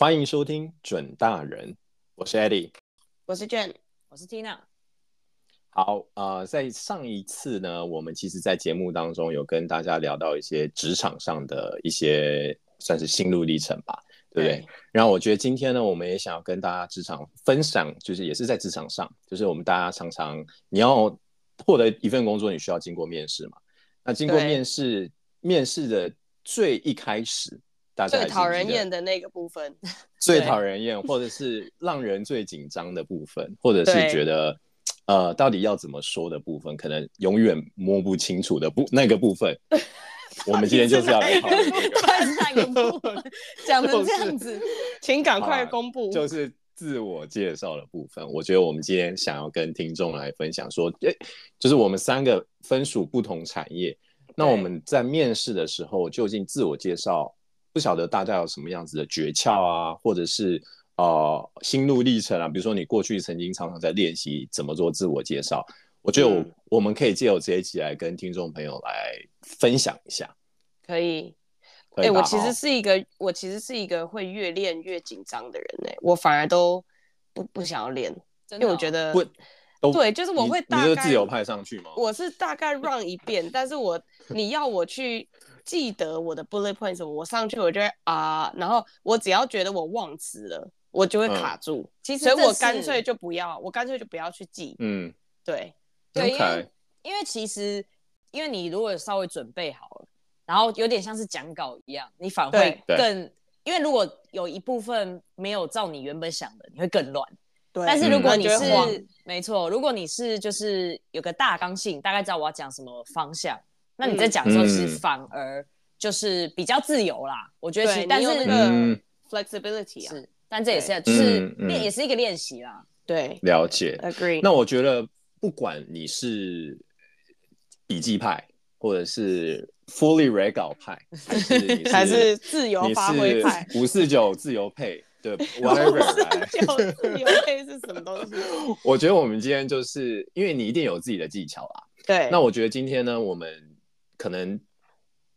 欢迎收听准大人，我是 Eddie，我是 Jen，我是 Tina。好，呃，在上一次呢，我们其实，在节目当中有跟大家聊到一些职场上的一些算是心路历程吧，对不对？对。然后我觉得今天呢，我们也想要跟大家职场分享，就是也是在职场上，就是我们大家常常你要获得一份工作，你需要经过面试嘛？那经过面试，面试的最一开始。最讨人厌的那个部分，最讨人厌，或者是让人最紧张的部分，或者是觉得呃，到底要怎么说的部分，可能永远摸不清楚的部那个部分，我们今天就是要来讨论这个部分，讲成这样子，请赶快公布，就是自我介绍的部分。我觉得我们今天想要跟听众来分享说，诶，就是我们三个分属不同产业，那我们在面试的时候，究竟自我介绍？不晓得大家有什么样子的诀窍啊，或者是呃心路历程啊？比如说你过去曾经常常在练习怎么做自我介绍，我觉得我、嗯、我们可以借由这一集来跟听众朋友来分享一下。可以，哎、欸，我其实是一个我其实是一个会越练越紧张的人哎、欸，我反而都不不想要练，因为我觉得对，就是我会大概你，你是自由派上去吗？我是大概 run 一遍，但是我你要我去。记得我的 bullet points，我上去我就会啊，然后我只要觉得我忘词了，我就会卡住。嗯、其实，所以我干脆就不要，我干脆就不要去记。嗯，对，对，因为因为其实，因为你如果稍微准备好了，然后有点像是讲稿一样，你反而会更，因为如果有一部分没有照你原本想的，你会更乱。对，但是如果你是、嗯、没错，如果你是就是有个大纲性，大概知道我要讲什么方向。那你在讲的时候，其实反而就是比较自由啦。嗯、我觉得其实，但是那个 flexibility 啊，是，但这也是就是练，也是一个练习啦。对，了解，agree。那我觉得，不管你是笔记派，或者是 fully regal 派，还是，还是自由发挥派，五四九自由配，对，whatever。自由配是什么东西？我觉得我们今天就是因为你一定有自己的技巧啦。对，那我觉得今天呢，我们。可能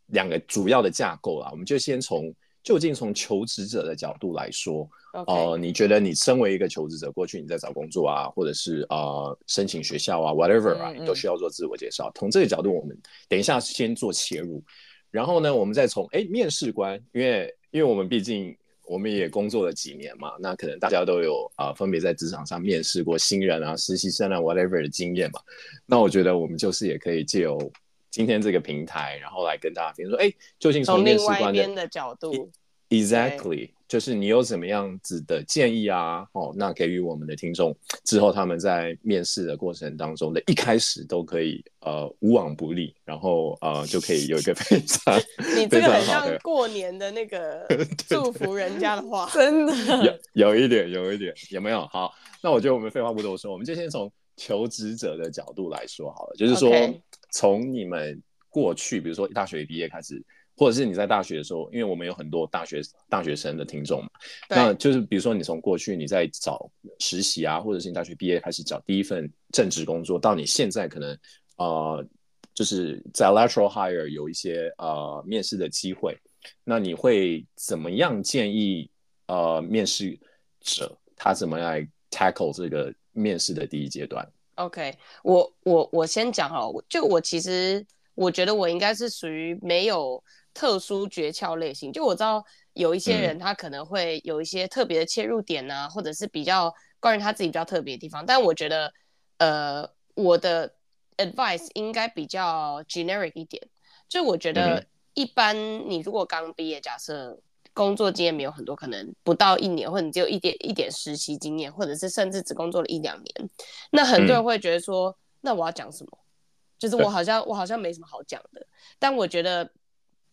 两个主要的架构啊，我们就先从究竟从求职者的角度来说.呃，你觉得你身为一个求职者，过去你在找工作啊，或者是呃申请学校啊，whatever 啊，你都需要做自我介绍。从、这个角度，我们等一下先做切入，然后呢，我们再从哎面试官，因为因为我们毕竟我们也工作了几年嘛，那可能大家都有啊、呃、分别在职场上面试过新人啊、实习生啊，whatever 的经验嘛。那我觉得我们就是也可以借由今天这个平台，然后来跟大家分享说，哎，究竟从面试官的，的角度，exactly，就是你有什么样子的建议啊？哦，那给予我们的听众之后，他们在面试的过程当中的一开始都可以呃无往不利，然后呃就可以有一个非常 你这个很像过年的那个 祝福人家的话，真的有有一点有一点有没有？好，那我觉得我们废话不多说，我们就先从求职者的角度来说好了，就是说。Okay. 从你们过去，比如说大学毕业开始，或者是你在大学的时候，因为我们有很多大学大学生的听众嘛，那就是比如说你从过去你在找实习啊，或者是你大学毕业开始找第一份正职工作，到你现在可能呃就是在 lateral hire 有一些呃面试的机会，那你会怎么样建议呃面试者他怎么来 tackle 这个面试的第一阶段？OK，我我我先讲哈，就我其实我觉得我应该是属于没有特殊诀窍类型。就我知道有一些人他可能会有一些特别的切入点啊，嗯、或者是比较关于他自己比较特别的地方。但我觉得，呃，我的 advice 应该比较 generic 一点。就我觉得，一般你如果刚毕业，假设。工作经验没有很多，可能不到一年，或者你只有一点一点实习经验，或者是甚至只工作了一两年，那很多人会觉得说，嗯、那我要讲什么？就是我好像我好像没什么好讲的。但我觉得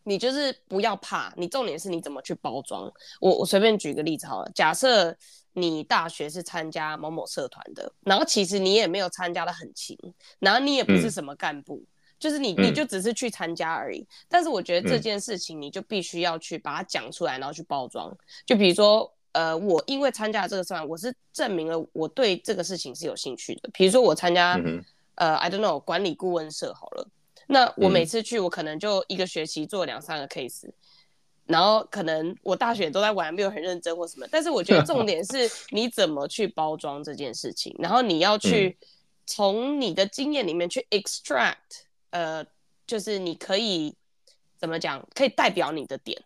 你就是不要怕，你重点是你怎么去包装。我我随便举个例子好了，假设你大学是参加某某社团的，然后其实你也没有参加的很勤，然后你也不是什么干部。嗯就是你，你就只是去参加而已、嗯。但是我觉得这件事情，你就必须要去把它讲出来，然后去包装。就比如说，呃，我因为参加了这个社团，我是证明了我对这个事情是有兴趣的。比如说我参加、嗯，呃，I don't know，管理顾问社好了。那我每次去，我可能就一个学期做两三个 case。然后可能我大学都在玩，没有很认真或什么。但是我觉得重点是 你怎么去包装这件事情，然后你要去从你的经验里面去 extract，呃，就是你可以怎么讲，可以代表你的点。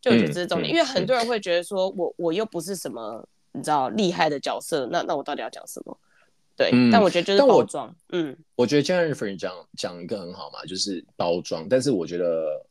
就我觉得这是重点，因为很多人会觉得说我我又不是什么你知道厉害的角色，那那我到底要讲什么？对，嗯、但我觉得就是包装。嗯，我觉得 Jennifer 讲讲一个很好嘛，就是包装。但是我觉得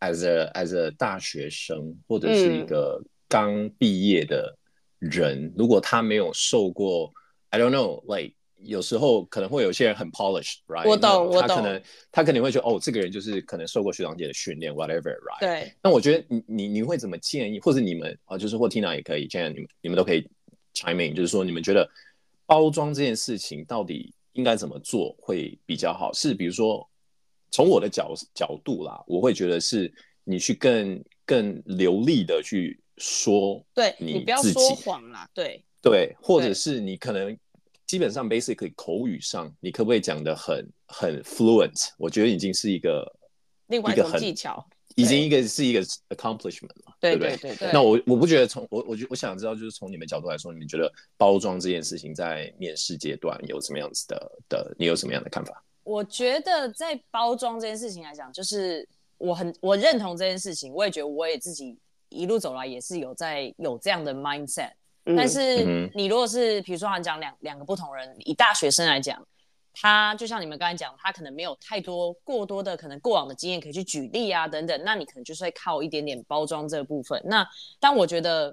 as a as a 大学生或者是一个刚毕业的人，嗯、如果他没有受过，I don't know，like 有时候可能会有些人很 polished，right？我懂，我懂。他可能他肯定会觉得哦，这个人就是可能受过学长姐的训练，whatever，right？对。那我觉得你你你会怎么建议，或者你们啊，就是或 Tina 也可以，这样你们你们都可以 chime in，就是说你们觉得。包装这件事情到底应该怎么做会比较好？是比如说，从我的角角度啦，我会觉得是你去更更流利的去说，对你不要说谎啦，对对，或者是你可能基本上 basically 口语上，你可不可以讲的很很 fluent？我觉得已经是一个另外一种技巧。已经一个是一个 accomplishment 了，对不对？对对对。那我我不觉得从我我觉我想知道，就是从你们角度来说，你们觉得包装这件事情在面试阶段有什么样子的的？你有什么样的看法？我觉得在包装这件事情来讲，就是我很我认同这件事情，我也觉得我也自己一路走来也是有在有这样的 mindset。嗯、但是你如果是比如说，我讲两两个不同人，以大学生来讲。他就像你们刚才讲，他可能没有太多过多的可能过往的经验可以去举例啊等等，那你可能就是会靠一点点包装这个部分。那但我觉得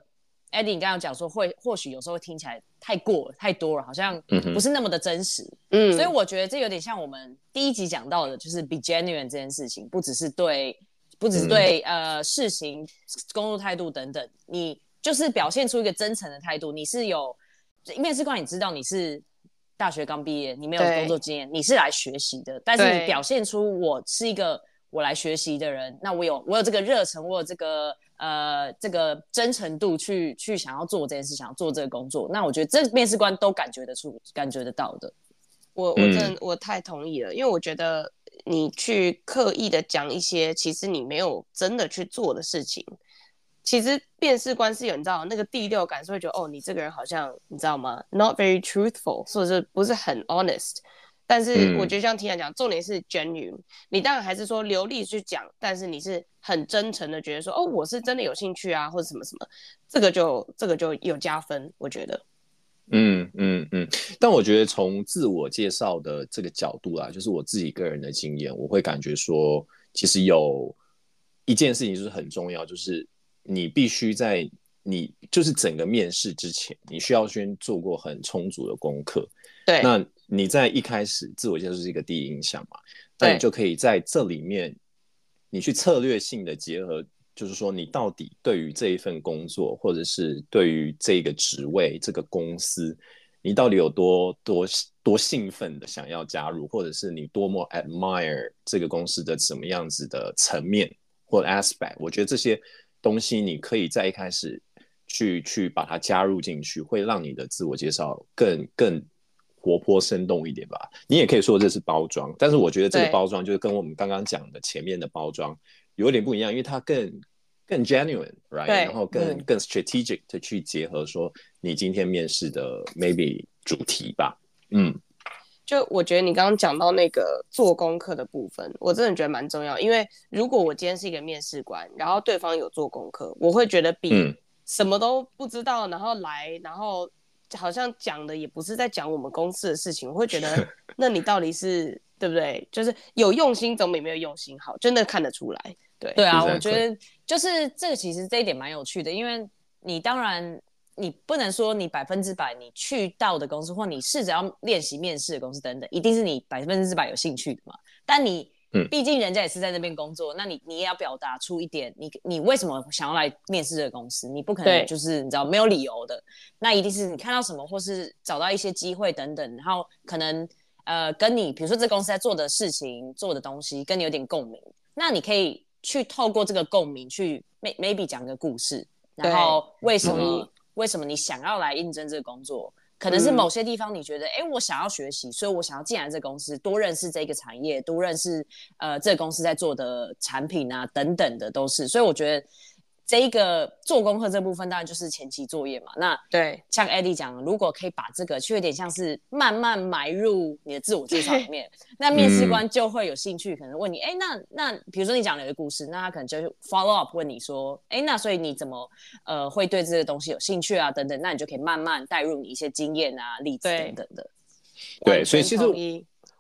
，Eddie 你刚刚讲说会或许有时候会听起来太过太多了，好像不是那么的真实。嗯，所以我觉得这有点像我们第一集讲到的，就是 be genuine 这件事情，不只是对，不只是对、嗯、呃事情、工作态度等等，你就是表现出一个真诚的态度。你是有面试官，你知道你是。大学刚毕业，你没有工作经验，你是来学习的。但是你表现出我是一个我来学习的人，那我有我有这个热忱，我有这个呃这个真诚度去去想要做这件事，想要做这个工作。那我觉得这面试官都感觉得出、感觉得到的。我我真的我太同意了，因为我觉得你去刻意的讲一些其实你没有真的去做的事情。其实面试官是有，你知道那个第六感是会觉得，哦，你这个人好像你知道吗？Not very truthful，或者是不是很 honest。但是我觉得像 Tina 讲，重点是 genuine。你当然还是说流利去讲，但是你是很真诚的，觉得说，哦，我是真的有兴趣啊，或者什么什么，这个就这个就有加分，我觉得。嗯嗯嗯。但我觉得从自我介绍的这个角度啊，就是我自己个人的经验，我会感觉说，其实有一件事情就是很重要，就是。你必须在你就是整个面试之前，你需要先做过很充足的功课。对，那你在一开始自我介绍是一个第一印象嘛？那你就可以在这里面，你去策略性的结合，就是说你到底对于这一份工作，或者是对于这个职位、这个公司，你到底有多多多兴奋的想要加入，或者是你多么 admire 这个公司的什么样子的层面或 aspect？我觉得这些。东西你可以在一开始去去把它加入进去，会让你的自我介绍更更活泼生动一点吧。你也可以说这是包装，但是我觉得这个包装就是跟我们刚刚讲的前面的包装有点不一样，因为它更更 genuine，right？然后更、嗯、更 strategic 的去结合说你今天面试的 maybe 主题吧，嗯。就我觉得你刚刚讲到那个做功课的部分，我真的觉得蛮重要。因为如果我今天是一个面试官，然后对方有做功课，我会觉得比什么都不知道，然后来，然后好像讲的也不是在讲我们公司的事情，我会觉得 那你到底是对不对？就是有用心总比没有用心好，真的看得出来。对对啊，我觉得就是这个，其实这一点蛮有趣的，因为你当然。你不能说你百分之百你去到的公司，或你试着要练习面试的公司等等，一定是你百分之百有兴趣的嘛？但你，毕竟人家也是在那边工作，嗯、那你你也要表达出一点，你你为什么想要来面试这个公司？你不可能就是你知道没有理由的，那一定是你看到什么，或是找到一些机会等等，然后可能呃跟你比如说这公司在做的事情、做的东西跟你有点共鸣，那你可以去透过这个共鸣去 maybe 讲个故事，然后为什么？嗯为什么你想要来应征这个工作？可能是某些地方你觉得，哎、嗯，我想要学习，所以我想要进来这公司，多认识这个产业，多认识呃这个公司在做的产品啊等等的都是。所以我觉得，这一个做功课这部分当然就是前期作业嘛。那对，像 Eddie 讲，如果可以把这个，就有点像是慢慢埋入你的自我介绍里面，那面试官就会有兴趣，可能问你，哎、嗯，那那比如说你讲了一个故事，那他可能就 follow up 问你说，哎，那所以你怎么呃会对这个东西有兴趣啊？等等，那你就可以慢慢带入你一些经验啊、例子等等的。对，所以其实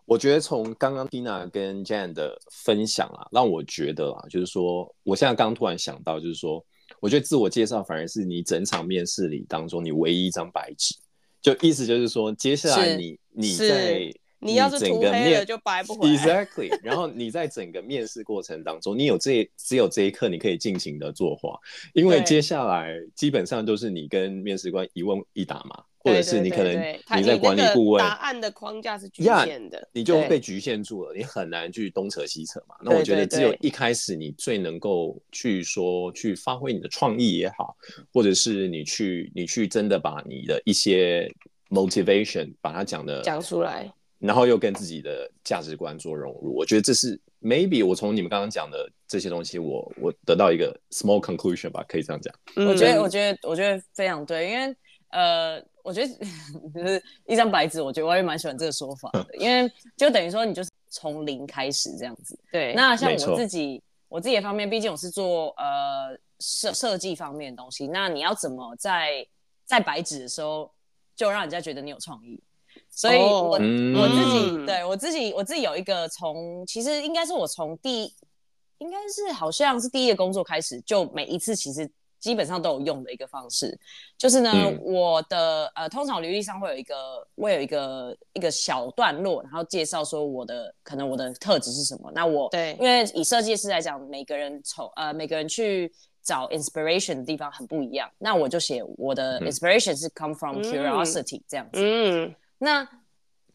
我觉得从刚刚 Tina 跟 Jan 的分享啊，让我觉得啊，就是说，我现在刚突然想到，就是说，我觉得自我介绍反而是你整场面试里当中你唯一一张白纸，就意思就是说，接下来你你在你要是涂黑了就白不回来。Exactly，然后你在整个面试过程当中，你有这只有这一刻你可以尽情的作画，因为接下来基本上都是你跟面试官一问一答嘛。或者是你可能你在管理顾问答案的框架是局限的，你就被局限住了，你很难去东扯西扯嘛。那我觉得只有一开始你最能够去说去发挥你的创意也好，或者是你去你去真的把你的一些 motivation 把它讲的讲出来，然后又跟自己的价值观做融入。我觉得这是 maybe 我从你们刚刚讲的这些东西，我我得到一个 small conclusion 吧，可以这样讲。我觉得我觉得我觉得非常对，因为呃。我觉得 就是一张白纸，我觉得我也蛮喜欢这个说法的，因为就等于说你就是从零开始这样子。对，那像我自己，我自己的方面，毕竟我是做呃设设计方面的东西，那你要怎么在在白纸的时候就让人家觉得你有创意？所以我，我、自己对我自己，我自己有一个从其实应该是我从第应该是好像是第一个工作开始，就每一次其实。基本上都有用的一个方式，就是呢，嗯、我的呃，通常履历上会有一个，会有一个一个小段落，然后介绍说我的可能我的特质是什么。那我对，因为以设计师来讲，每个人从呃每个人去找 inspiration 的地方很不一样。那我就写我的 inspiration 是 come from curiosity、嗯、这样子。嗯，那。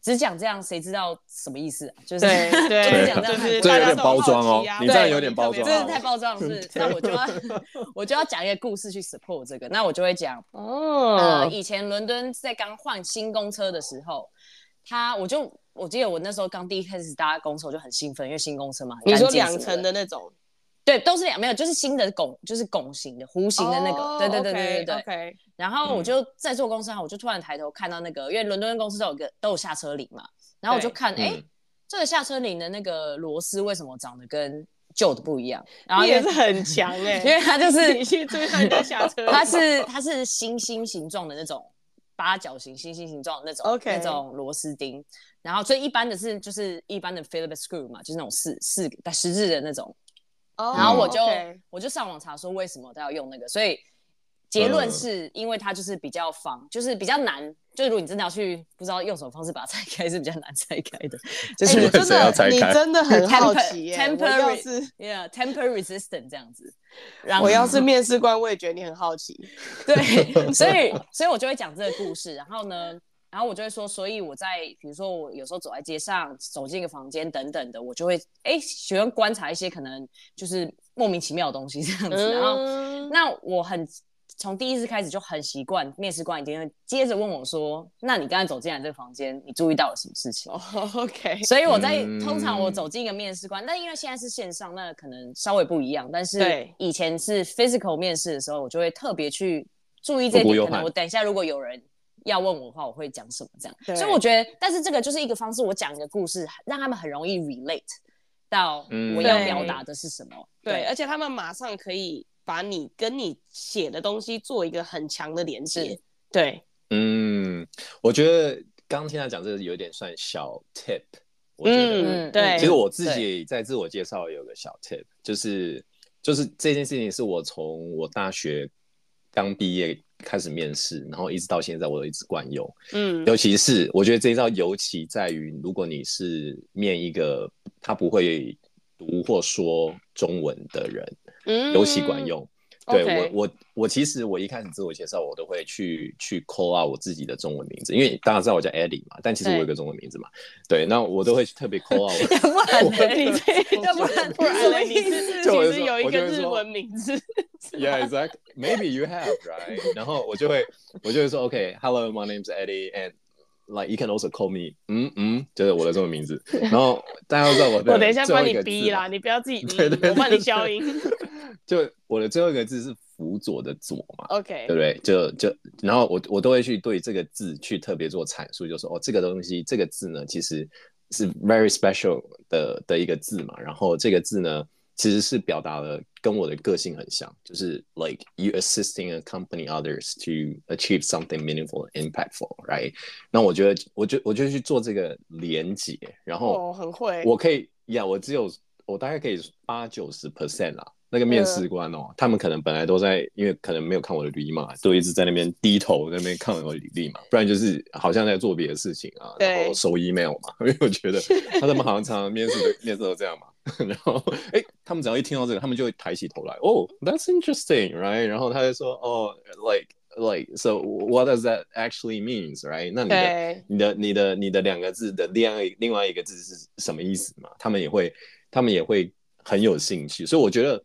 只讲这样，谁知道什么意思啊？就是对，对就是讲这样，就是这有点包装哦。你这样有点包装，真的太包装了。是，那我就要 我就要讲一个故事去 support 这个。那我就会讲哦，呃，以前伦敦在刚换新公车的时候，他我就我记得我那时候刚第一开始搭公车，我就很兴奋，因为新公车嘛，你说两层的那种。对，都是两没有，就是新的拱，就是拱形的、弧形的那个。Oh, 对对对对对对。Okay. 然后我就在坐公司上，我就突然抬头看到那个，因为伦敦公司都有个都有下车铃嘛。然后我就看，哎，这个下车铃的那个螺丝为什么长得跟旧的不一样？然后也是很强哎，因为它就是你去注意它在下车，它是它是星星形状的那种八角形星星形状的那种 Okay. 那种螺丝钉。然后最一般的是就是一般的 Phillips screw 嘛，就是那种四四个十字的那种。Oh, 然后我就.我就上网查说为什么他要用那个，所以结论是因为它就是比较方，uh, 就是比较难。就如果你真的要去不知道用什么方式把它拆开，是比较难拆开的。就是你真的你真的很 好奇耶。Temper, temper yeah, temper resistant 这样子。然后我要是面试官，我也觉得你很好奇。对，所以所以我就会讲这个故事。然后呢？然后我就会说，所以我在比如说我有时候走在街上，走进一个房间等等的，我就会哎喜欢观察一些可能就是莫名其妙的东西这样子。嗯、然后那我很从第一次开始就很习惯，面试官一定会接着问我说：“那你刚才走进来这个房间，你注意到了什么事情？” oh, OK。所以我在、嗯、通常我走进一个面试官，但因为现在是线上，那可能稍微不一样。但是以前是 physical 面试的时候，我就会特别去注意这一点。可能我等一下如果有人。要问我的话，我会讲什么这样？所以我觉得，但是这个就是一个方式，我讲一个故事，让他们很容易 relate 到我要表达的是什么。对，对，而且他们马上可以把你跟你写的东西做一个很强的连接。对，嗯，我觉得刚刚听他讲这个有点算小 tip。我觉得，嗯，对。其实我自己在自我介绍有个小 tip，就是就是这件事情是我从我大学刚毕业。开始面试，然后一直到现在，我都一直惯用。嗯，尤其是我觉得这一招尤其在于，如果你是面一个他不会读或说中文的人，嗯，尤其管用。对.我，我我其实我一开始自我介绍，我都会去去 call out 我自己的中文名字，因为大家知道我叫 Eddie 嘛，但其实我有个中文名字嘛。对，对，那我都会特别 call out。要不然你要不然不然你是其实有一个日文名字。Yeah, exactly. Maybe you have, right? 然后我就会我就会说，OK，Hello, my name is Eddie, and like you can also call me，嗯嗯，就是我的中文名字。然后大家都知道我。我等一下帮你逼啦，你不要自己，对对，我帮你消音。就我的最后一个字是辅佐的佐嘛，OK，对不对？就就然后我我都会去对这个字去特别做阐述，就说哦，这个东西这个字呢，其实是 very special 的的一个字嘛。然后这个字呢，其实是表达了跟我的个性很像，就是 like you assisting a company others to achieve something meaningful and impactful，right？那我觉得，我就我就去做这个连接，然后哦，很会，我可以呀，我只有。我大概可以八九十 percent 啦，那个面试官哦，嗯、他们可能本来都在，因为可能没有看我的履历嘛，都一直在那边低头在那边看我的履历嘛，不然就是好像在做别的事情啊，然后收 email 嘛，因为我觉得他们好像常常面试的面试都这样嘛，然后哎、欸，他们只要一听到这个，他们就会抬起头来，哦、oh,，that's interesting，right？然后他就说，哦、oh,，like like，so what does that actually means，right？那你的你的你的你的两个字的另外另外一个字是什么意思嘛？他们也会。他们也会很有兴趣，所以我觉得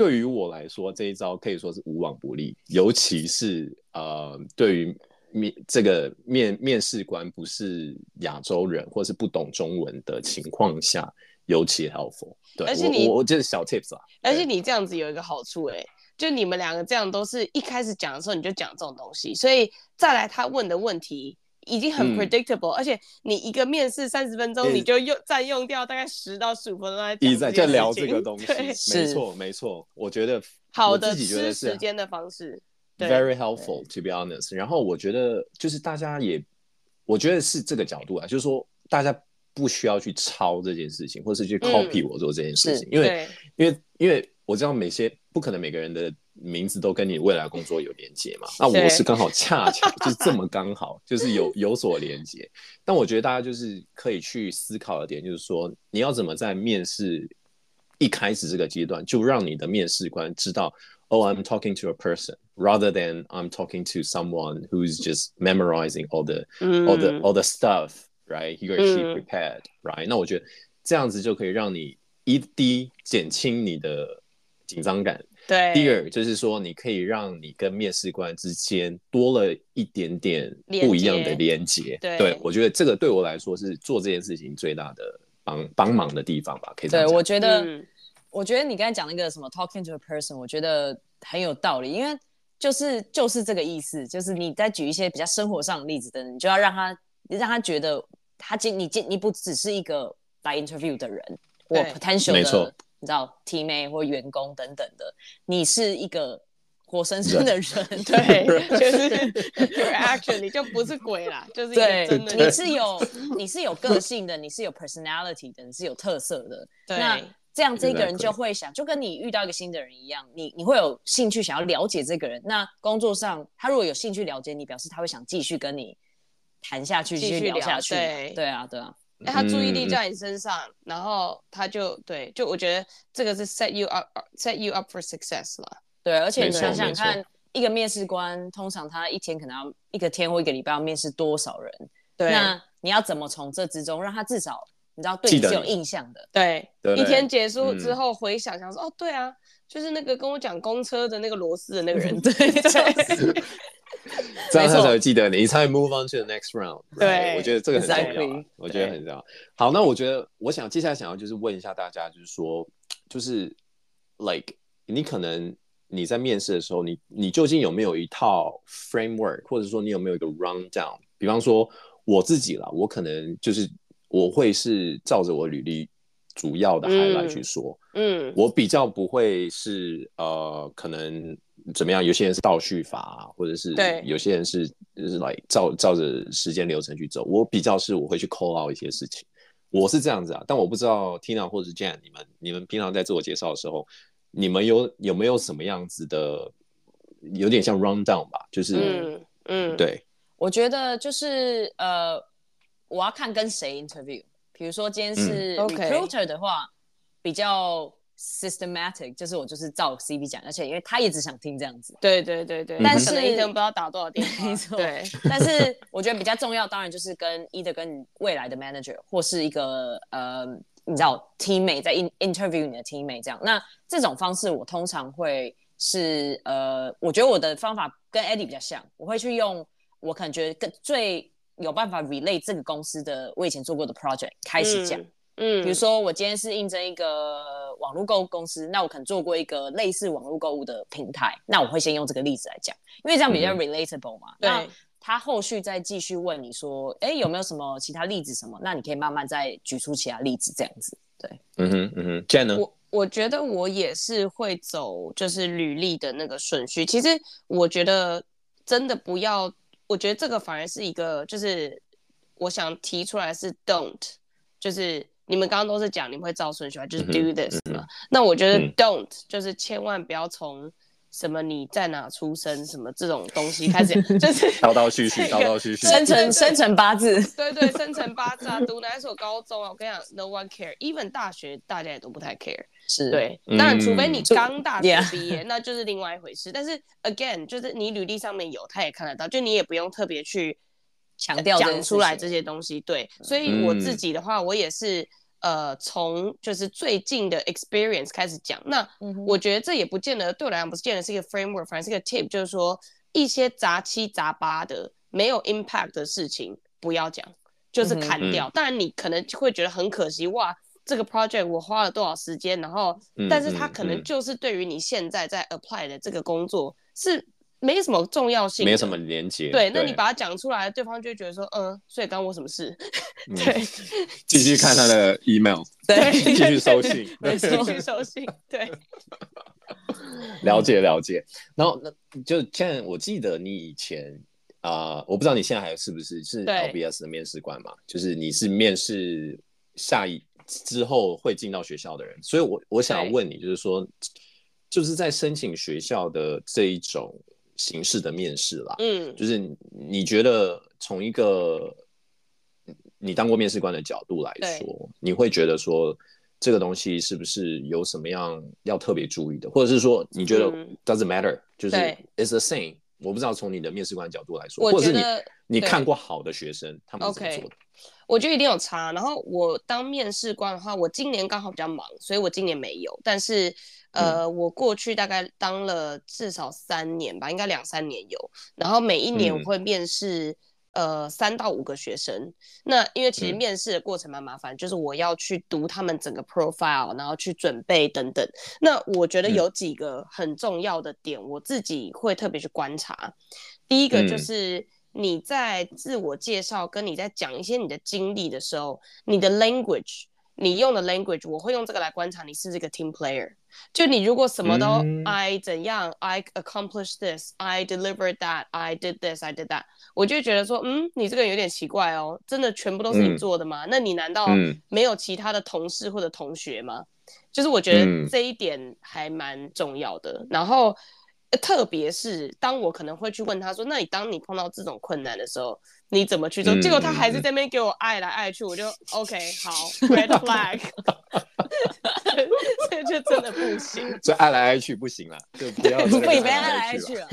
对于我来说，这一招可以说是无往不利。尤其是呃，对于面这个面面试官不是亚洲人或是不懂中文的情况下，尤其 helpful。对，而且你我我这是小 tips 啊。而且你这样子有一个好处、欸，哎，就你们两个这样都是一开始讲的时候你就讲这种东西，所以再来他问的问题。已经很 predictable，、嗯、而且你一个面试三十分钟，你就用占用掉大概十到十五分钟在讲在在聊这个 东西，没错没错，我觉得好的吃时间的方式，very helpful to be honest。然后我觉得就是大家也，我觉得是这个角度啊，就是说大家不需要去抄这件事情，或是去 copy 我做这件事情，嗯、因为因为因为我知道每些不可能每个人的。名字都跟你未来工作有连接嘛？那我是刚好恰巧就是这么刚好，就是有有所连接。但我觉得大家就是可以去思考的点，就是说你要怎么在面试一开始这个阶段，就让你的面试官知道，Oh, I'm talking to a person rather than I'm talking to someone who's just memorizing all the、嗯、all the all the stuff, right? He or she prepared, right? 那我觉得这样子就可以让你一滴减轻你的紧张感。对，第二就是说，你可以让你跟面试官之间多了一点点不一样的连接。对，对，我觉得这个对我来说是做这件事情最大的帮帮忙的地方吧。可以这样。对，我觉得，嗯、我觉得你刚才讲那个什么 talking to a person，我觉得很有道理，因为就是就是这个意思，就是你在举一些比较生活上的例子的，你就要让他让他觉得他今你今你不只是一个来 interview 的人，我 potential 没错。你知道，teammate 或员工等等的，你是一个活生生的人，人对，就是 your action，你就不是鬼啦，就是对真的，你是有你是有个性的，你是有 personality 的，你是有特色的。对，那这样这个人就会想，就跟你遇到一个新的人一样，你你会有兴趣想要了解这个人。那工作上，他如果有兴趣了解你，表示他会想继续跟你谈下去，继续聊下去。对，对啊，对啊。哎，他注意力在你身上，嗯、然后他就对，就我觉得这个是 set you up，set you up for success 嘛。对，而且你想想看，一个面试官通常他一天可能要一个天或一个礼拜要面试多少人？对，那你要怎么从这之中让他至少你知道对你是有印象的？对，一天结束之后回想想说，嗯、哦，对啊，就是那个跟我讲公车的那个螺丝的那个人，对，就是。这样他才会记得你，才会 move on to the next round。对，我觉得这个很重要，exactly, 我觉得很重要。好，那我觉得我想接下来想要就是问一下大家，就是说，就是 like 你可能你在面试的时候，你你究竟有没有一套 framework，或者说你有没有一个 rundown？比方说我自己啦，我可能就是我会是照着我履历主要的 highlight 去说，嗯，嗯，我比较不会是呃可能。怎么样？有些人是倒叙法啊，或者是有些人是就是来照照着时间流程去走。我比较是我会去 call out 一些事情，我是这样子啊。但我不知道 Tina 或者是 Jan，你们你们平常在自我介绍的时候，你们有有没有什么样子的，有点像 rundown 吧？就是嗯嗯，对，我觉得就是呃，我要看跟谁 interview。比如说今天是 recruiter 的话，嗯 okay. 比较。systematic 就是我就是照 CV 讲，而且因为他也只想听这样子。对对对对。但是一天不知道打多少电话。没错。对。但是我觉得比较重要，当然就是跟 either 跟你未来的 manager 或是一个呃，你知道 teammate 在 in interview 你的 teammate 这样。那这种方式我通常会是呃，我觉得我的方法跟 Eddie 比较像，我会去用我可能觉得更最有办法 relate 这个公司的我以前做过的 project 开始讲。嗯。嗯，比如说我今天是应征一个网络购物公司，那我可能做过一个类似网络购物的平台，那我会先用这个例子来讲，因为这样比较 relatable 嘛。对、嗯。他后续再继续问你说，哎，有没有什么其他例子什么？那你可以慢慢再举出其他例子，这样子。对，嗯哼，嗯哼，这样呢？我我觉得我也是会走就是履历的那个顺序。其实我觉得真的不要，我觉得这个反而是一个，就是我想提出来是 don't，就是你们刚刚都是讲你们会照顺序啊，就是 do this 嘛。嗯嗯、那我觉得 don't、嗯、就是千万不要从。什么你在哪出生？什么这种东西开始就是叨叨絮絮，叨叨絮絮，生辰生辰八字，对对，生辰八字啊，读哪一所高中啊？我跟你讲，no one care，even 大学大家也都不太 care，是对。当然，除非你刚大学毕业，那就是另外一回事。但是 again，就是你履历上面有，他也看得到，就你也不用特别去强调讲出来这些东西。对，所以我自己的话，我也是。呃，从就是最近的 experience 开始讲，那我觉得这也不见得对我来讲不是见得是一个 framework，反而是一个 tip，就是说一些杂七杂八的没有 impact 的事情不要讲，就是砍掉。嗯、当然你可能会觉得很可惜，哇，这个 project 我花了多少时间，然后，但是它可能就是对于你现在在 apply 的这个工作是。没什么重要性，没什么连接。对，那你把它讲出来，对方就会觉得说，嗯，所以关我什么事？对，继续看他的 email，对，继续收信，对，继续收信，对。了解了解，然后那就现在我记得你以前啊，我不知道你现在还是不是是 LBS 的面试官嘛？就是你是面试下一之后会进到学校的人，所以我我想要问你，就是说，就是在申请学校的这一种。形式的面试啦，嗯，就是你觉得从一个你当过面试官的角度来说，你会觉得说这个东西是不是有什么样要特别注意的，或者是说你觉得 doesn't matter，嗯，就是 it's the same。我不知道从你的面试官角度来说，或者是你你看过好的学生他们是怎么做的.我觉得一定有差。然后我当面试官的话，我今年刚好比较忙，所以我今年没有，但是。呃，我过去大概当了至少三年吧，应该两三年有。然后每一年我会面试、嗯、呃三到五个学生。那因为其实面试的过程蛮麻烦、嗯，就是我要去读他们整个 profile，然后去准备等等。那我觉得有几个很重要的点，我自己会特别去观察。第一个就是你在自我介绍跟你在讲一些你的经历的时候，你的 language。你用的 language，我会用这个来观察你是这个 team player。就你如果什么都、嗯、I 怎样，I accomplished this，I delivered that，I did this，I did that，我就觉得说，嗯，你这个人有点奇怪哦，真的全部都是你做的吗？嗯、那你难道没有其他的同事或者同学吗？嗯、就是我觉得这一点还蛮重要的。然后，特别是当我可能会去问他说，那你当你碰到这种困难的时候。你怎么去做？结果他还是在那边给我爱来爱去，嗯、我就 OK 好，Red flag，这就真的不行。这爱来爱去不行了，就不要不不别爱来爱去了。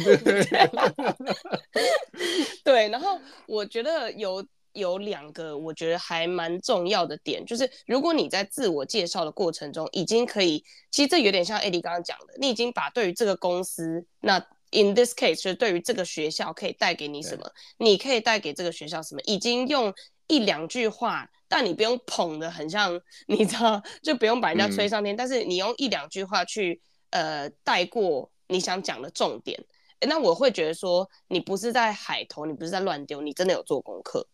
对，然后我觉得有有两个我觉得还蛮重要的点，就是如果你在自我介绍的过程中已经可以，其实这有点像 Eddie 刚刚讲的，你已经把对于这个公司那。In this case，就是对于这个学校可以带给你什么，你可以带给这个学校什么，已经用一两句话，但你不用捧的很像，你知道，就不用把人家吹上天，嗯、但是你用一两句话去呃带过你想讲的重点，那我会觉得说你不是在海投，你不是在乱丢，你真的有做功课，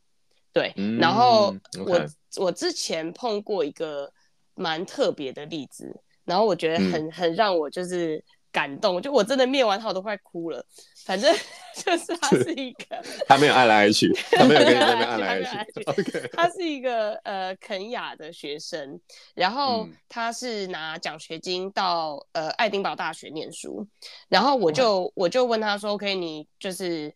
对。嗯、然后我、okay. 我之前碰过一个蛮特别的例子，然后我觉得很、嗯、很让我就是。感动，就我真的灭完他我都快哭了。反正 就是他是一个，他没有爱来爱去，他没有跟你那边 爱来爱去。他是一个呃肯雅的学生，然后他是拿奖学金到呃爱丁堡大学念书，然后我就我就问他说：“OK，你就是。”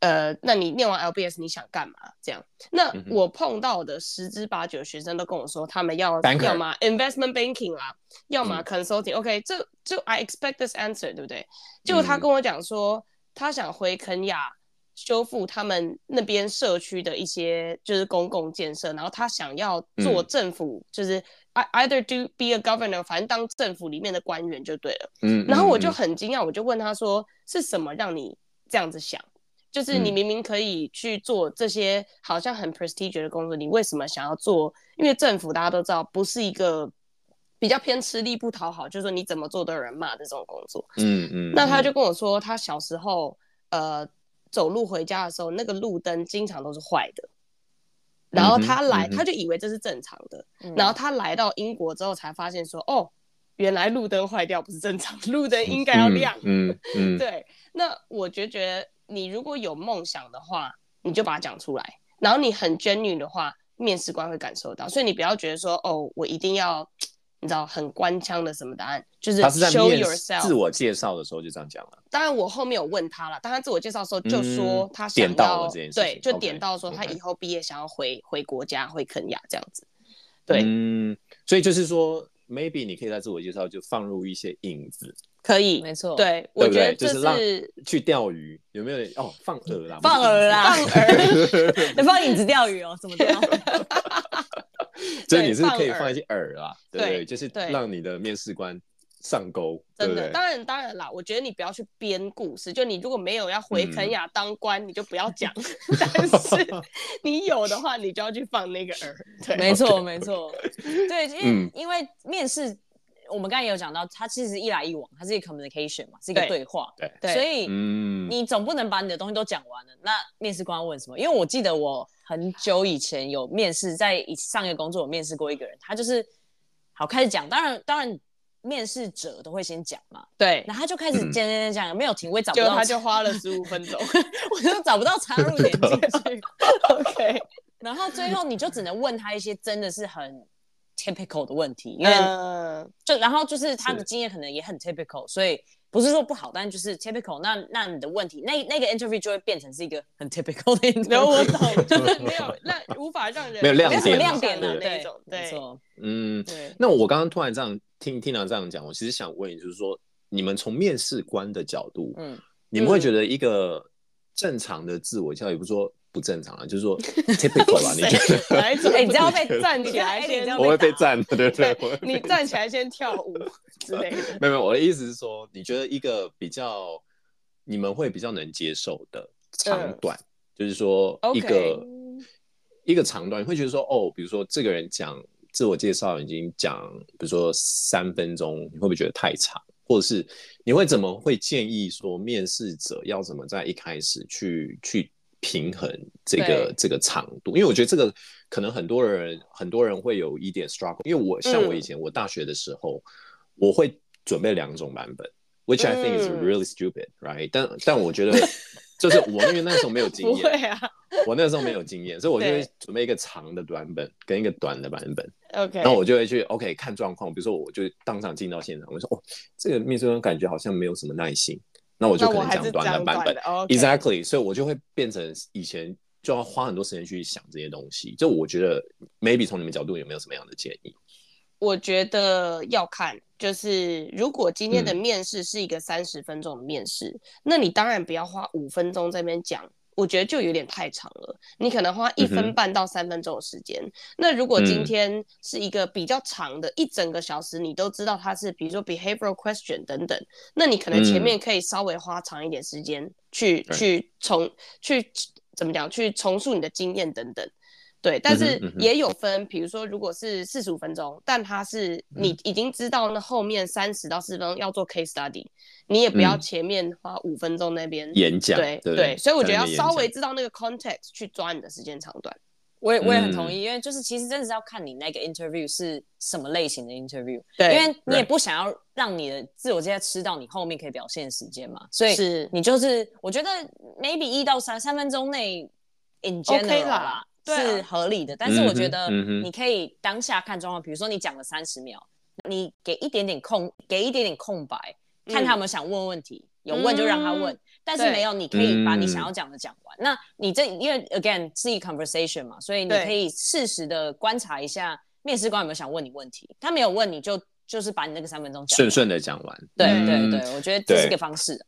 呃，那你念完 LBS 你想干嘛？这样，那我碰到的十之八九学生都跟我说，他们要要么 investment banking 啦，要么 consulting、嗯。OK，这就 I expect this answer，对不对？结果他跟我讲说、嗯，他想回肯亚修复他们那边社区的一些就是公共建设，然后他想要做政府，嗯、就是 I either do be a governor，反正当政府里面的官员就对了。嗯，然后我就很惊讶，我就问他说，是什么让你这样子想？就是你明明可以去做这些好像很 prestigious 的工作，你为什么想要做？因为政府大家都知道不是一个比较偏吃力不讨好，就是说你怎么做都有人骂的这种工作。嗯嗯。那他就跟我说，他小时候呃走路回家的时候，那个路灯经常都是坏的。然后他来，嗯、他就以为这是正常的。嗯、然后他来到英国之后，才发现说，哦，原来路灯坏掉不是正常，路灯应该要亮。嗯嗯。嗯 嗯对。那我就觉得，你如果有梦想的话，你就把它讲出来。然后你很 genuine 的话，面试官会感受到。所以你不要觉得说，哦，我一定要，你知道，很官腔的什么答案，就是 show yourself。自我介绍的时候就这样讲了。当然，我后面有问他了。当他自我介绍的时候就说他想要，点到了这件事，对，就点到说他以后毕业想要回.回国家，回肯亚这样子。对，嗯，所以就是说，maybe 你可以在自我介绍就放入一些影子。可以，没错，对，我觉得就是去钓鱼，有没有哦？放饵啦，放饵啦，放 饵，能放影子钓鱼哦？怎么钓？所以你是可以放一些饵啦，对，就是让你的面试官上钩。真的，当然当然啦，我觉得你不要去编故事，就你如果没有要回肯雅当官，你就不要讲。但是 你有的话，你就要去放那个饵。对，没错没错，对，因为因为面试。我们刚才也有讲到，它其实一来一往，它是一个 communication 嘛，是一个对话。对，所以你总不能把你的东西都讲完了。那面试官问什么？因为我记得我很久以前有面试，在上一个工作我面试过一个人，他就是好开始讲，当然当然面试者都会先讲嘛。对，然后他就开始讲讲讲，没有停，我也找不到，他就 花了十五分钟，我就找不到插入 点进去。OK，然后最后你就只能问他一些真的是很。typical 的问题，因为就然后就是他的经验可能也很 typical，所以不是说不好，但就是 typical。那那你的问题，那那个 interview 就会变成是一个很 typical 的 interview。我懂，就是没有 那无法让人没有亮点亮点的那种。对，嗯，对那我刚刚突然这样听听到这样讲，我其实想问，就是说你们从面试官的角度，嗯，你们会觉得一个正常的自我教育，不是说。不正常啊，就是说 typical 吧？你觉得？哎，你这样 被站起来先，我会被站，对对对，你站起来先跳舞之类的。没有没有，我的意思是说，你觉得一个比较你们会比较能接受的长短，就是说一个一个长短，你会觉得说哦，比如说这个人讲自我介绍已经讲，比如说三分钟，你会不会觉得太长？或者是你会怎么会建议说面试者要怎么在一开始去去？平衡这个这个长度，因为我觉得这个可能很多人很多人会有一点 struggle。因为我像我以前我大学的时候，嗯、我会准备两种版本，which I think is really stupid，right？、嗯、但但我觉得 就是我因为那时候没有经验，对啊，我那时候没有经验，所以我就会准备一个长的版本跟一个短的版本。OK，然后我就会去 OK 看状况，比如说我就当场进到现场，我说哦，这个面试官感觉好像没有什么耐心。那我就可能讲短的版本，Exactly，所以我就会变成以前就要花很多时间去想这些东西。就我觉得，maybe 从你们角度有没有什么样的建议？我觉得要看，就是如果今天的面试是一个三十分钟的面试，嗯、那你当然不要花五分钟在那边讲。我觉得就有点太长了，你可能花一分半到三分钟的时间。嗯、那如果今天是一个比较长的，嗯、一整个小时，你都知道它是，比如说 behavioral question 等等，那你可能前面可以稍微花长一点时间去、嗯、去重去怎么讲，去重塑你的经验等等。对，但是也有分，比如说，如果是四十五分钟，但他是你已经知道那后面三十到四十分钟要做 case study，你也不要前面花五分钟那边演讲。对对，所以我觉得要稍微知道那个 context 去抓你的时间长短。我也我也很同意，因为就是其实真的是要看你那个 interview 是什么类型的 interview，对，因为你也不想要让你的自我介绍吃到你后面可以表现的时间嘛，所以是你就是我觉得 maybe 一到三三分钟内 in general 啦。是合理的，但是我觉得你可以当下看状况，比如说你讲了三十秒，你给一点点空，给一点点空白，看他有没有想问问题，有问就让他问，但是没有，你可以把你想要讲的讲完。那你这因为 again 是一个 conversation 嘛，所以你可以适时的观察一下面试官有没有想问你问题，他没有问你就就是把你那个三分钟讲顺顺的讲完。对对对，我觉得这是一个方式。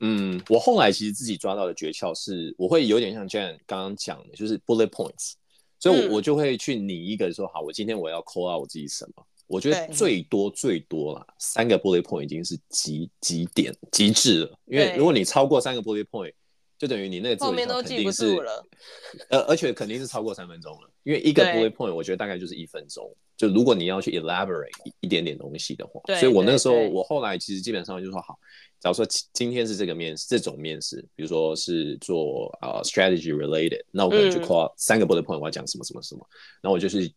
嗯，我后来其实自己抓到的诀窍是，我会有点像 Jan 刚刚讲的，就是 bullet points，所以我我就会去拟一个说，好，我今天我要 call out 我自己什么？我觉得最多最多啦，三个 bullet point 已经是极极点极致了，因为如果你超过三个 bullet point，就等于你那个字后面都记不住了，呃，而且肯定是超过三分钟了。因为一个 bullet point 我觉得大概就是一分钟。就如果你要去 elaborate 一点点东西的话，所以我那个时候我后来其实基本上就说好，假如说今天是这个面试这种面试，比如说是做呃 strategy related，那我可能就 call 三个 bullet point，我要讲什么什么什么，然后我就是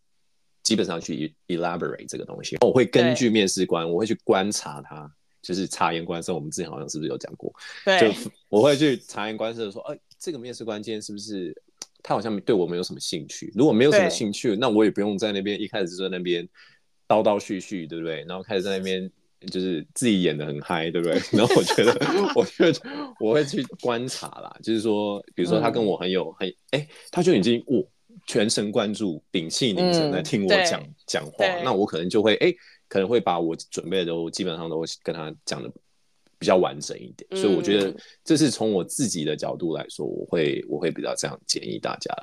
基本上去 elaborate 这个东西，我会根据面试官，我会去观察他，就是察言观色，我们之前好像是不是有讲过？对，就我会去察言观色的说，哎，这个面试官今天是不是？他好像对我没有什么兴趣。如果没有什么兴趣，那我也不用在那边一开始就在那边叨叨絮絮，对不对？然后开始在那边就是自己演的很嗨，对不对？然后我觉得，我觉得我会去观察啦，就是说，比如说他跟我很有很哎、嗯，他就已经我全神贯注、屏气凝神在听我讲讲话，那我可能就会哎，可能会把我准备的都基本上都会跟他讲的。比较完整一点，所以我觉得这是从我自己的角度来说，我会我会比较这样建议大家。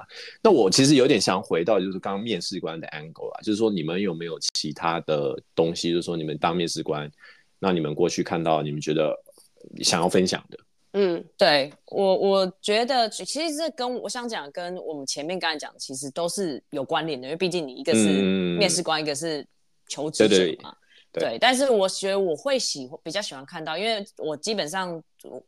那我其实有点想回到就是刚刚面试官的 angle 啊，就是说你们有没有其他的东西，就是说你们当面试官，那你们过去看到你们觉得想要分享的？嗯，对我我觉得其实这跟我想讲跟我们前面刚才讲的其实都是有关联的，因为毕竟你一个是面试官，嗯，一个是求职者嘛。对。但是我觉得我会喜欢比较喜欢看到，因为我基本上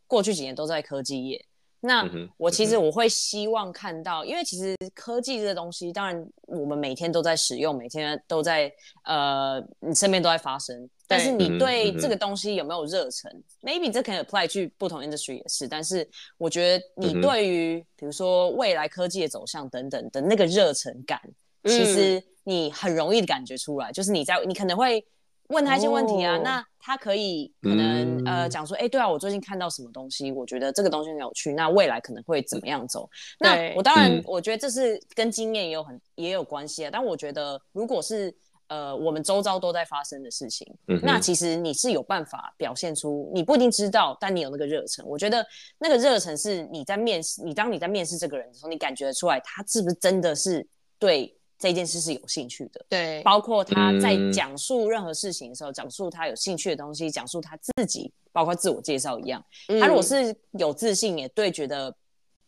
过去几年都在科技业，那我其实我会希望看到，嗯、因为其实科技这个东西，当然我们每天都在使用，每天都在呃，你身边都在发生，但是你对这个东西有没有热忱、嗯、？Maybe 这可以 apply 去不同 industry 也是，但是我觉得你对于比如说未来科技的走向等等的那个热忱感，其实你很容易的感觉出来，就是你在你可能会。问他一些问题啊，oh, 那他可以可能、嗯、呃讲说，哎、欸，对啊，我最近看到什么东西，我觉得这个东西很有趣，那未来可能会怎么样走？那我当然、嗯，我觉得这是跟经验也有很也有关系啊。但我觉得，如果是呃我们周遭都在发生的事情、嗯，那其实你是有办法表现出，你不一定知道，但你有那个热忱。我觉得那个热忱是你在面试，你当你在面试这个人的时候，你感觉得出来，他是不是真的是对。这件事是有兴趣的，对，包括他在讲述任何事情的时候，讲、嗯、述他有兴趣的东西，讲述他自己，包括自我介绍一样、嗯。他如果是有自信，也对，觉得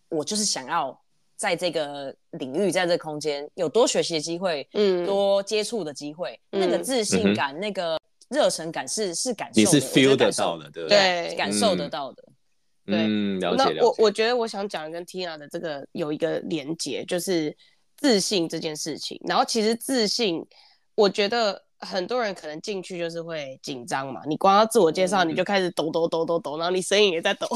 我就是想要在这个领域，在这个空间有多学习的机会，嗯，多接触的机会、嗯，那个自信感，嗯、那个热忱感是是感受的，你是 feel 得到的，对不对？对，感受得到的。嗯、对，了解了解。那我我觉得我想讲跟 Tina 的这个有一个连结，就是。自信这件事情，然后其实自信，我觉得很多人可能进去就是会紧张嘛。你光要自我介绍，你就开始抖抖抖抖抖，然后你声音也在抖，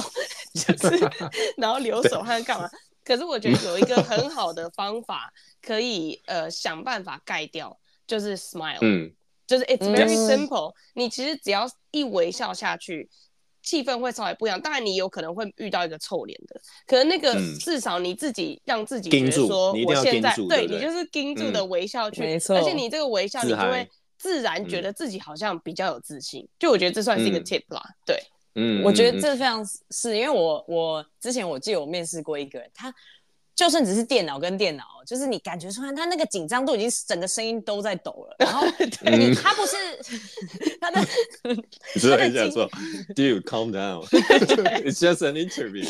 就 是然后流手汗干嘛？可是我觉得有一个很好的方法，可以呃想办法盖掉，就是 smile，嗯，就是 it's very simple，嗯。你其实只要一微笑下去。气氛会稍微不一样，当然你有可能会遇到一个臭脸的，可能那个至少你自己让自己觉得说，我现在、嗯、对，你就是盯住的微笑去，没错，而且你这个微笑你就会自然觉得自己好像比较有自信，就我觉得这算是一个 tip 啦，嗯、对，嗯，我觉得这非常是因为我我之前我记得我面试过一个人，他。就算只是电脑跟电脑，就是你感觉出来他那个紧张度已经整个声音都在抖了。然后 你他不是他的，你知道人家说，Dude, calm down. It's just an interview.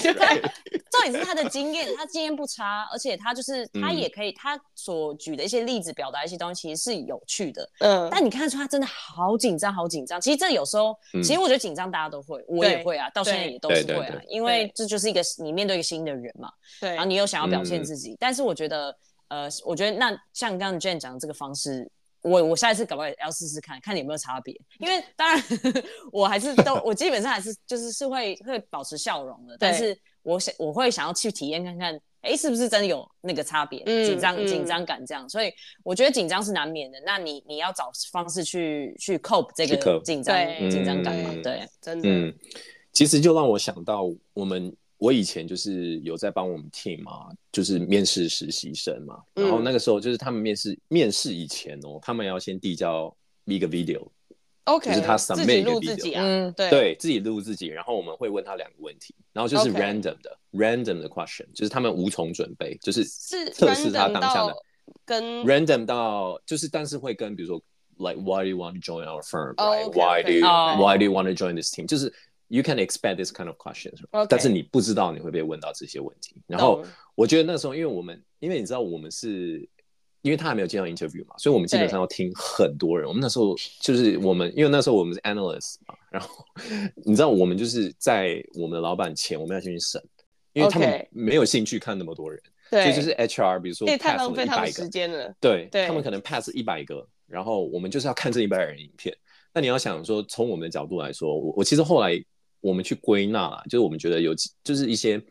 重点是他的经验，他经验不差，而且他就是他也可以，嗯、他所举的一些例子表达一些东西，其实是有趣的。嗯，但你看得出他真的好紧张，好紧张。其实这有时候，嗯、其实我觉得紧张大家都会，我也会啊，到现在也都是会啊，因为这就是一个你面对一个新的人嘛。对，然后你又想要表现自己，嗯、但是我觉得，呃，我觉得那像刚刚 Jane 讲的这个方式，我我下一次搞不好也要试试看看你有没有差别。因为当然 我还是都我基本上还是就是是会会保持笑容的，但是我想我会想要去体验看看，哎，是不是真的有那个差别？紧张紧张感这样，所以我觉得紧张是难免的。那你你要找方式去去 cope 这个紧张紧张感嘛？对，真的。嗯，其实就让我想到我们。我以前就是有在帮我们 team 嘛，就是面试实习生嘛、嗯，然后那个时候就是他们面试面试以前哦，他们要先递交一个 video，OK，、就是他 submit 一个 video，、啊嗯、对，对自己录自己，然后我们会问他两个问题，然后就是 random 的、random 的 question，就是他们无从准备，就是测试他当下的跟 random 到就是，但是会跟比如说 like why do you want to join our firm，why do you why do you want to join this team，就是。You can expect this kind of questions，、okay. 但是你不知道你会被问到这些问题。然后我觉得那时候，因为我们，因为你知道我们是因为他还没有接到 interview 嘛，所以我们基本上要听很多人。我们那时候就是我们，因为那时候我们是 analyst 嘛，然后你知道我们就是在我们的老板前，我们要先去审，因为他们没有兴趣看那么多人。对，所以就是 HR，比如说 pass 了一百个，时间了。对，他们可能 pass 一百个，然后我们就是要看这一百人影片。那你要想说，从我们的角度来说，我我其实后来我们去归纳了，就是我们觉得有就是一些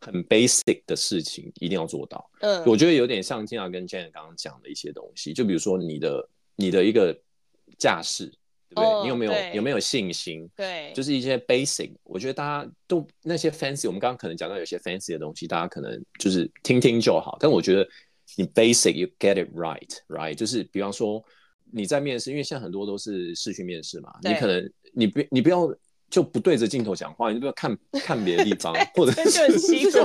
很 basic 的事情一定要做到。嗯，我觉得有点像经常跟 Janet 刚刚讲的一些东西，就比如说你的你的一个架势。对，你有没有有没有信心？对，就是一些 basic，我觉得大家都那些 fancy，我们刚刚可能讲到有些 fancy 的东西，大家可能就是听听就好。但我觉得你 basic，you get it right，right，就是比方说你在面试，因为现在很多都是视讯面试嘛，你可能你不你不要就不对着镜头讲话，你不要看 看别的地方，或者 就很奇怪，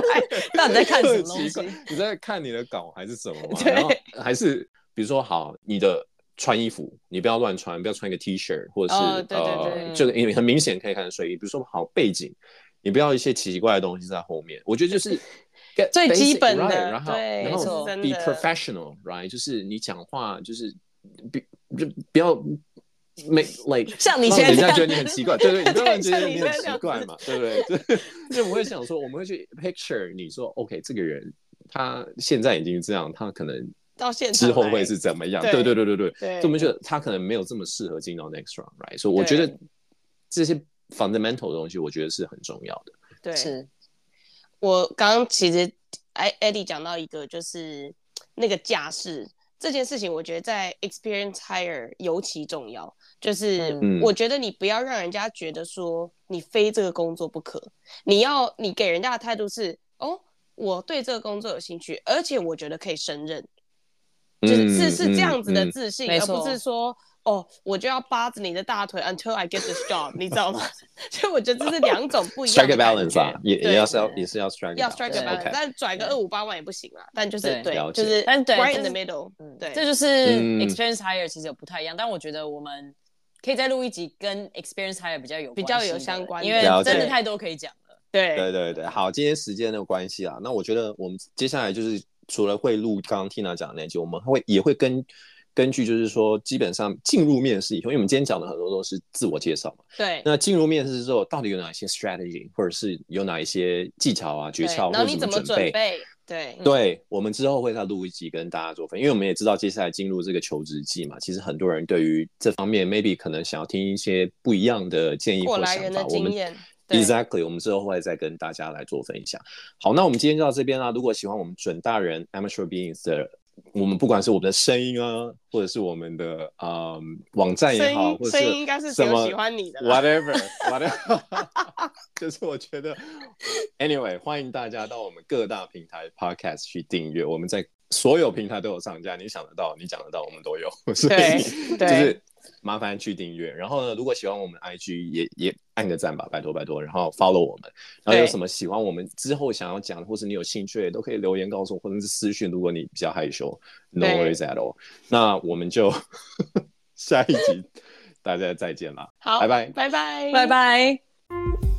那你在看什么东西？你在看你的稿还是什么嘛？然后还是比如说好你的。穿衣服，你不要乱穿，不要穿一个 T 恤，或者是、oh, 呃，就因为很明显可以看到睡衣。比如说，好背景，你不要一些奇奇怪怪的东西在后面。我觉得就是 最基本的，然后然后 be professional，right？就是你讲话就是比就不要 make like 像你现在，人家觉得你很奇怪，对对，你不要觉得你很奇怪嘛，对不 对？就我会想说，我们会去 picture 你说，OK，这个人他现在已经这样，他可能。到现之后会是怎么样？对对对对对，所以我们觉得他可能没有这么适合进到 next round，right？所以我觉得这些 fundamental 的东西，我觉得是很重要的。对，是我刚刚其实艾 Eddie 讲到一个，就是那个架势这件事情，我觉得在 experience hire 尤其重要。就是我觉得你不要让人家觉得说你非这个工作不可，你要你给人家的态度是哦，我对这个工作有兴趣，而且我觉得可以胜任。就是是是这样子的自信，而不是说哦，我就要扒着你的大腿 until I get this job，你知道吗？所以我觉得这是两种不一样的。Strike a balance 啊，也也要是要也是要 strike，要 strike a balance，但拽个二五八万也不行啊。但就是对，就是但对 right in the middle，对，这就是 experience hire 其实有不太一样。但我觉得我们可以再录一集跟 experience hire 比较有比较有相关，因为真的太多可以讲了。对对对对，好，今天时间的关系啊，那我觉得我们接下来就是。除了会录刚刚 Tina 讲的那集，我们会也会根根据就是说，基本上进入面试以后，因为我们今天讲的很多都是自我介绍嘛。对。那进入面试之后，到底有哪些 strategy，或者是有哪一些技巧啊、诀窍，或者怎么准备？对。对，我们之后会再录一集跟大家做分，因为我们也知道接下来进入这个求职季嘛，其实很多人对于这方面 maybe 可能想要听一些不一样的建议或想法。我们。Exactly，我们之后会再跟大家来做分享。好，那我们今天就到这边啦。如果喜欢我们准大人 Amateur Beings 的，我们不管是我们的声音啊，或者是我们的嗯网站也好，或者声音应该是什么喜欢你的，whatever，whatever，就是我觉得，anyway，欢迎大家到我们各大平台 Podcast 去订阅。我们在所有平台都有上架，你想得到，你讲得到，我们都有。所以，对，就是。麻烦去订阅，然后呢，如果喜欢我们 IG 也也按个赞吧，拜托拜托，然后 follow 我们，然后有什么喜欢我们之后想要讲的，或是你有兴趣的，都可以留言告诉我，或者是私讯。如果你比较害羞，no worries at all，那我们就 下一集 大家再见啦，好，拜拜，拜拜，拜拜。